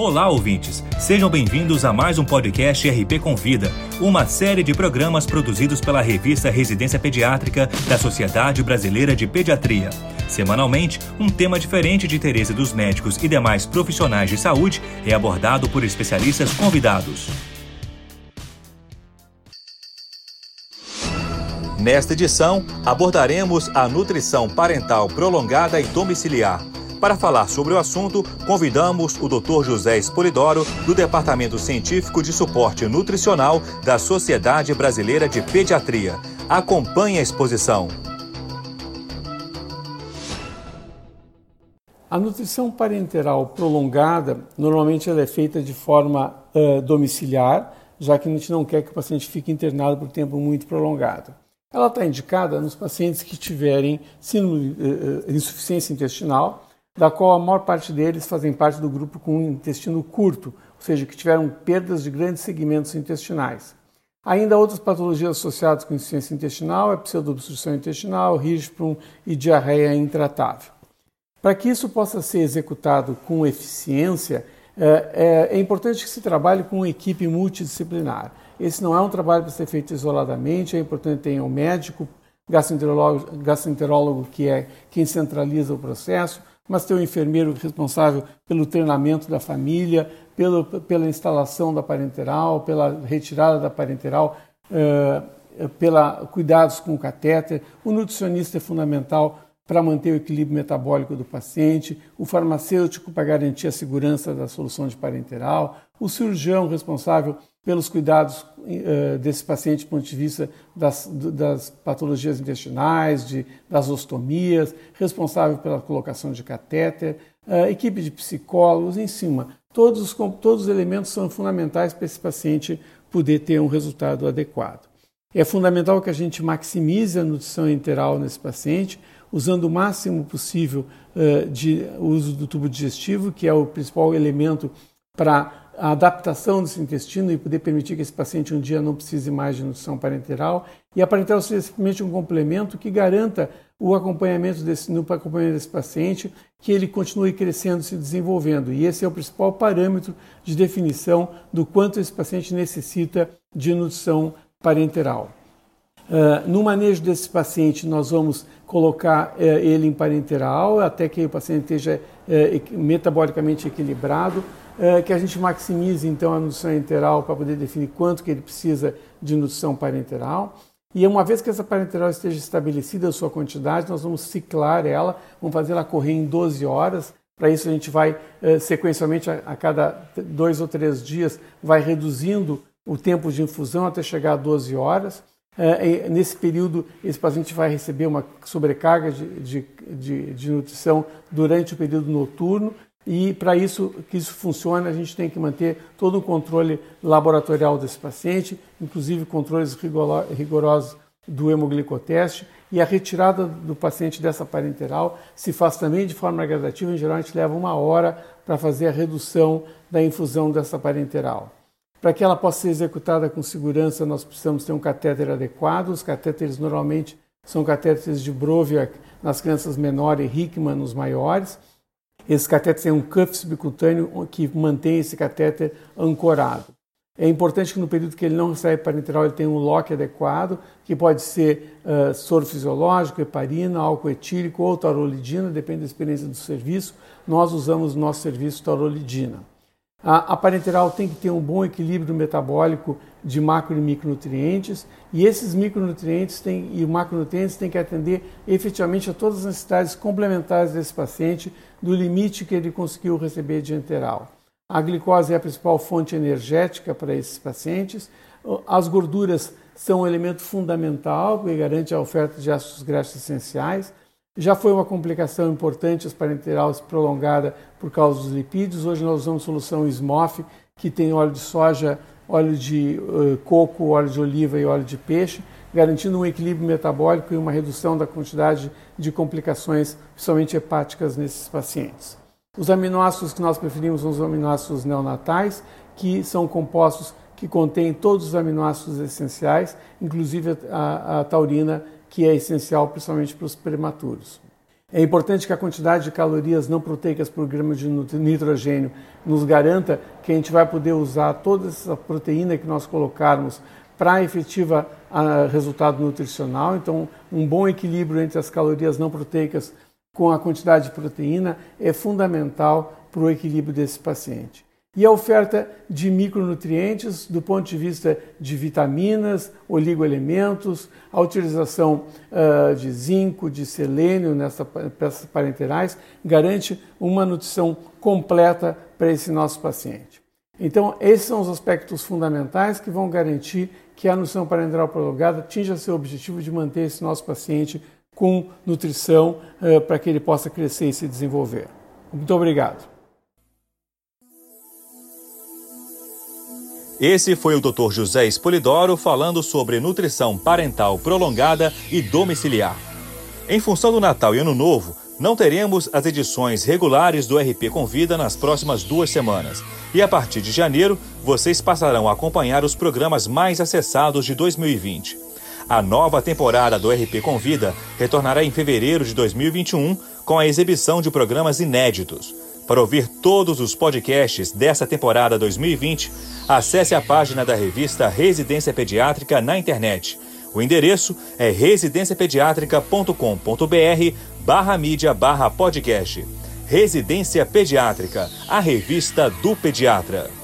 Olá, ouvintes! Sejam bem-vindos a mais um podcast RP Convida, uma série de programas produzidos pela revista Residência Pediátrica da Sociedade Brasileira de Pediatria. Semanalmente, um tema diferente de interesse dos médicos e demais profissionais de saúde é abordado por especialistas convidados. Nesta edição, abordaremos a nutrição parental prolongada e domiciliar para falar sobre o assunto, convidamos o Dr. José Espolidoro, do Departamento Científico de Suporte Nutricional da Sociedade Brasileira de Pediatria. Acompanhe a exposição. A nutrição parenteral prolongada, normalmente ela é feita de forma uh, domiciliar, já que a gente não quer que o paciente fique internado por tempo muito prolongado. Ela está indicada nos pacientes que tiverem síndrome, uh, insuficiência intestinal, da qual a maior parte deles fazem parte do grupo com intestino curto, ou seja, que tiveram perdas de grandes segmentos intestinais. Ainda outras patologias associadas com insuficiência intestinal é pseudoobstrução intestinal, Hirschsprung e diarreia intratável. Para que isso possa ser executado com eficiência, é, é importante que se trabalhe com uma equipe multidisciplinar. Esse não é um trabalho para ser feito isoladamente, é importante ter um médico, gastroenterólogo, gastroenterólogo que é quem centraliza o processo, mas ter o um enfermeiro responsável pelo treinamento da família, pelo, pela instalação da parenteral, pela retirada da parenteral, uh, pela cuidados com o catéter. O nutricionista é fundamental para manter o equilíbrio metabólico do paciente, o farmacêutico para garantir a segurança da solução de parenteral, o cirurgião responsável pelos cuidados uh, desse paciente do ponto de vista das, das patologias intestinais, de, das ostomias, responsável pela colocação de catéter, uh, equipe de psicólogos, em cima. Todos os, todos os elementos são fundamentais para esse paciente poder ter um resultado adequado. É fundamental que a gente maximize a nutrição enteral nesse paciente, usando o máximo possível uh, de uso do tubo digestivo, que é o principal elemento para a adaptação desse intestino e poder permitir que esse paciente um dia não precise mais de nutrição parenteral. E a parenteral seja simplesmente um complemento que garanta o acompanhamento desse, no acompanhamento desse paciente, que ele continue crescendo, se desenvolvendo. E esse é o principal parâmetro de definição do quanto esse paciente necessita de nutrição parenteral. Uh, no manejo desse paciente, nós vamos colocar uh, ele em parenteral até que o paciente esteja uh, metabolicamente equilibrado é, que a gente maximize então a nutrição enteral para poder definir quanto que ele precisa de nutrição parenteral. E uma vez que essa parenteral esteja estabelecida a sua quantidade, nós vamos ciclar ela, vamos fazer ela correr em 12 horas. Para isso a gente vai sequencialmente a cada dois ou três dias vai reduzindo o tempo de infusão até chegar a 12 horas. É, nesse período, esse paciente vai receber uma sobrecarga de, de, de, de nutrição durante o período noturno e para isso que isso funcione, a gente tem que manter todo o controle laboratorial desse paciente, inclusive controles rigorosos do hemoglicoteste e a retirada do paciente dessa parenteral se faz também de forma gradativa, em geral a gente leva uma hora para fazer a redução da infusão dessa parenteral. Para que ela possa ser executada com segurança, nós precisamos ter um catéter adequado. Os catéteres normalmente são catéteres de Broviac nas crianças menores e Hickman nos maiores. Esse catéter tem um cuff subcutâneo que mantém esse catéter ancorado. É importante que no período que ele não recebe parenteral ele tenha um lock adequado, que pode ser uh, soro fisiológico, heparina, álcool etílico ou taurolidina, depende da experiência do serviço. Nós usamos no nosso serviço taurolidina. A, a parenteral tem que ter um bom equilíbrio metabólico de macro e micronutrientes, e esses micronutrientes têm, e macronutrientes têm que atender efetivamente a todas as necessidades complementares desse paciente do limite que ele conseguiu receber de enteral. A glicose é a principal fonte energética para esses pacientes. As gorduras são um elemento fundamental que garante a oferta de ácidos graxos essenciais. Já foi uma complicação importante as parenterais prolongada por causa dos lipídios. Hoje nós usamos solução SMOF, que tem óleo de soja, óleo de uh, coco, óleo de oliva e óleo de peixe, garantindo um equilíbrio metabólico e uma redução da quantidade de complicações, principalmente hepáticas, nesses pacientes. Os aminoácidos que nós preferimos são os aminoácidos neonatais, que são compostos que contêm todos os aminoácidos essenciais, inclusive a, a taurina que é essencial principalmente para os prematuros. É importante que a quantidade de calorias não proteicas por grama de nitrogênio nos garanta que a gente vai poder usar toda essa proteína que nós colocarmos para efetiva a, resultado nutricional. Então, um bom equilíbrio entre as calorias não proteicas com a quantidade de proteína é fundamental para o equilíbrio desse paciente e a oferta de micronutrientes do ponto de vista de vitaminas, oligoelementos, a utilização uh, de zinco, de selênio nessas peças parenterais garante uma nutrição completa para esse nosso paciente. Então, esses são os aspectos fundamentais que vão garantir que a nutrição parenteral prolongada atinja seu objetivo de manter esse nosso paciente com nutrição uh, para que ele possa crescer e se desenvolver. Muito obrigado. Esse foi o Dr. José Espolidoro falando sobre nutrição parental prolongada e domiciliar. Em função do Natal e Ano Novo, não teremos as edições regulares do RP Convida nas próximas duas semanas. E a partir de janeiro, vocês passarão a acompanhar os programas mais acessados de 2020. A nova temporada do RP Convida retornará em fevereiro de 2021 com a exibição de programas inéditos. Para ouvir todos os podcasts dessa temporada 2020, acesse a página da revista Residência Pediátrica na internet. O endereço é residenciapediatrica.com.br barra mídia barra podcast. Residência Pediátrica, a revista do pediatra.